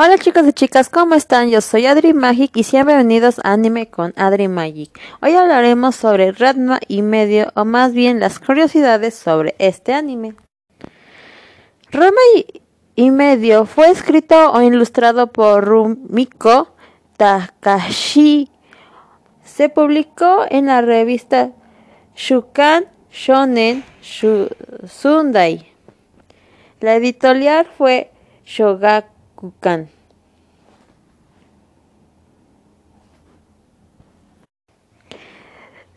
Hola chicos y chicas, ¿cómo están? Yo soy Adri Magic y sean bienvenidos a Anime con Adri Magic. Hoy hablaremos sobre Ratma y medio, o más bien las curiosidades sobre este anime. Ratma y medio fue escrito o ilustrado por Rumiko Takashi. Se publicó en la revista Shukan Shonen Sunday. La editorial fue Shogaku.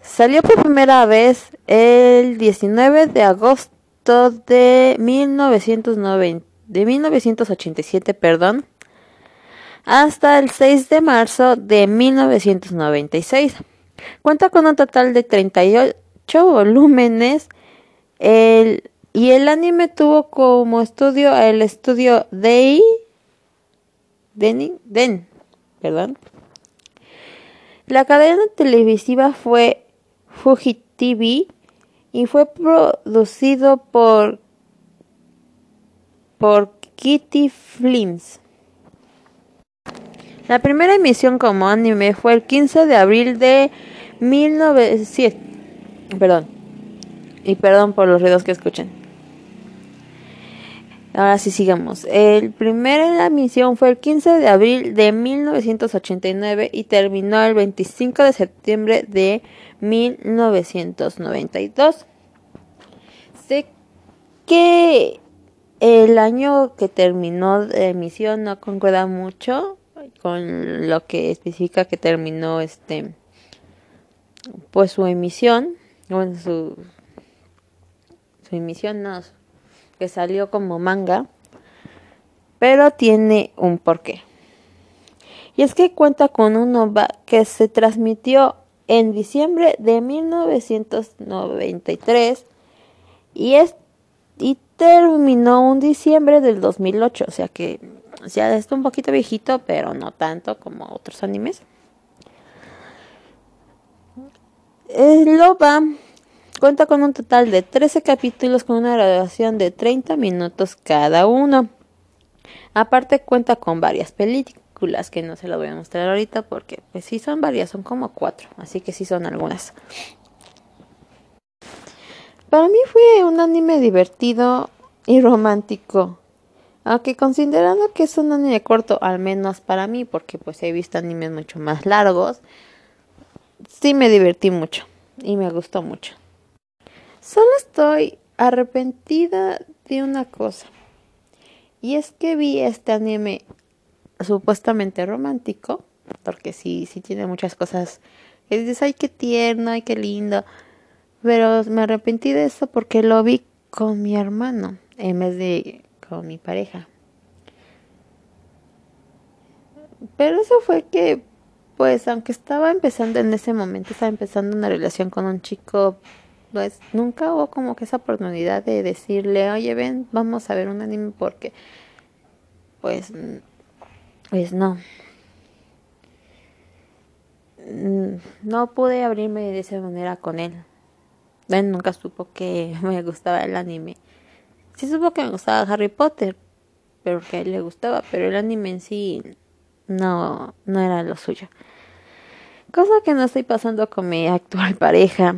Salió por primera vez el 19 de agosto de, 1990, de 1987, perdón, hasta el 6 de marzo de 1996. Cuenta con un total de 38 volúmenes y el anime tuvo como estudio el estudio Dei Den, perdón. La cadena televisiva fue Fuji TV y fue producido por por Kitty Films. La primera emisión como anime fue el 15 de abril de 1900. Perdón. Y perdón por los ruidos que escuchen. Ahora sí sigamos. El primer en la misión fue el 15 de abril de 1989 y terminó el 25 de septiembre de 1992. Sé que el año que terminó de emisión no concuerda mucho con lo que especifica que terminó este pues su emisión, bueno, su su emisión no que salió como manga, pero tiene un porqué. Y es que cuenta con un OVA que se transmitió en diciembre de 1993 y, es, y terminó un diciembre del 2008, o sea que ya está un poquito viejito, pero no tanto como otros animes. El OVA Cuenta con un total de 13 capítulos con una duración de 30 minutos cada uno. Aparte cuenta con varias películas que no se las voy a mostrar ahorita porque pues sí son varias, son como cuatro, así que sí son algunas. Para mí fue un anime divertido y romántico. Aunque considerando que es un anime corto, al menos para mí, porque pues he visto animes mucho más largos, sí me divertí mucho y me gustó mucho. Solo estoy arrepentida de una cosa. Y es que vi este anime supuestamente romántico, porque sí, sí tiene muchas cosas que dices, ay, qué tierno, ay, qué lindo. Pero me arrepentí de eso porque lo vi con mi hermano en vez de con mi pareja. Pero eso fue que, pues, aunque estaba empezando en ese momento, estaba empezando una relación con un chico pues nunca hubo como que esa oportunidad de decirle, oye, ven, vamos a ver un anime porque, pues, pues no. Mm, no pude abrirme de esa manera con él. Él nunca supo que me gustaba el anime. Sí supo que me gustaba Harry Potter, pero que a él le gustaba, pero el anime en sí no, no era lo suyo. Cosa que no estoy pasando con mi actual pareja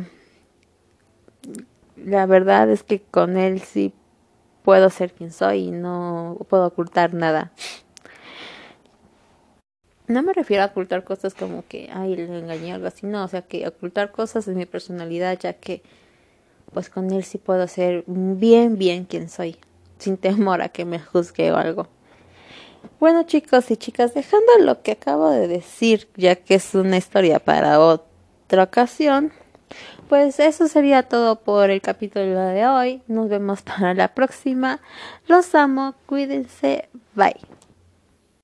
la verdad es que con él sí puedo ser quien soy y no puedo ocultar nada. No me refiero a ocultar cosas como que, ay, le engañé o algo así, no, o sea, que ocultar cosas de mi personalidad, ya que, pues con él sí puedo ser bien, bien quien soy, sin temor a que me juzgue o algo. Bueno, chicos y chicas, dejando lo que acabo de decir, ya que es una historia para otra ocasión, pues eso sería todo por el capítulo de hoy. Nos vemos para la próxima. Los amo, cuídense, bye.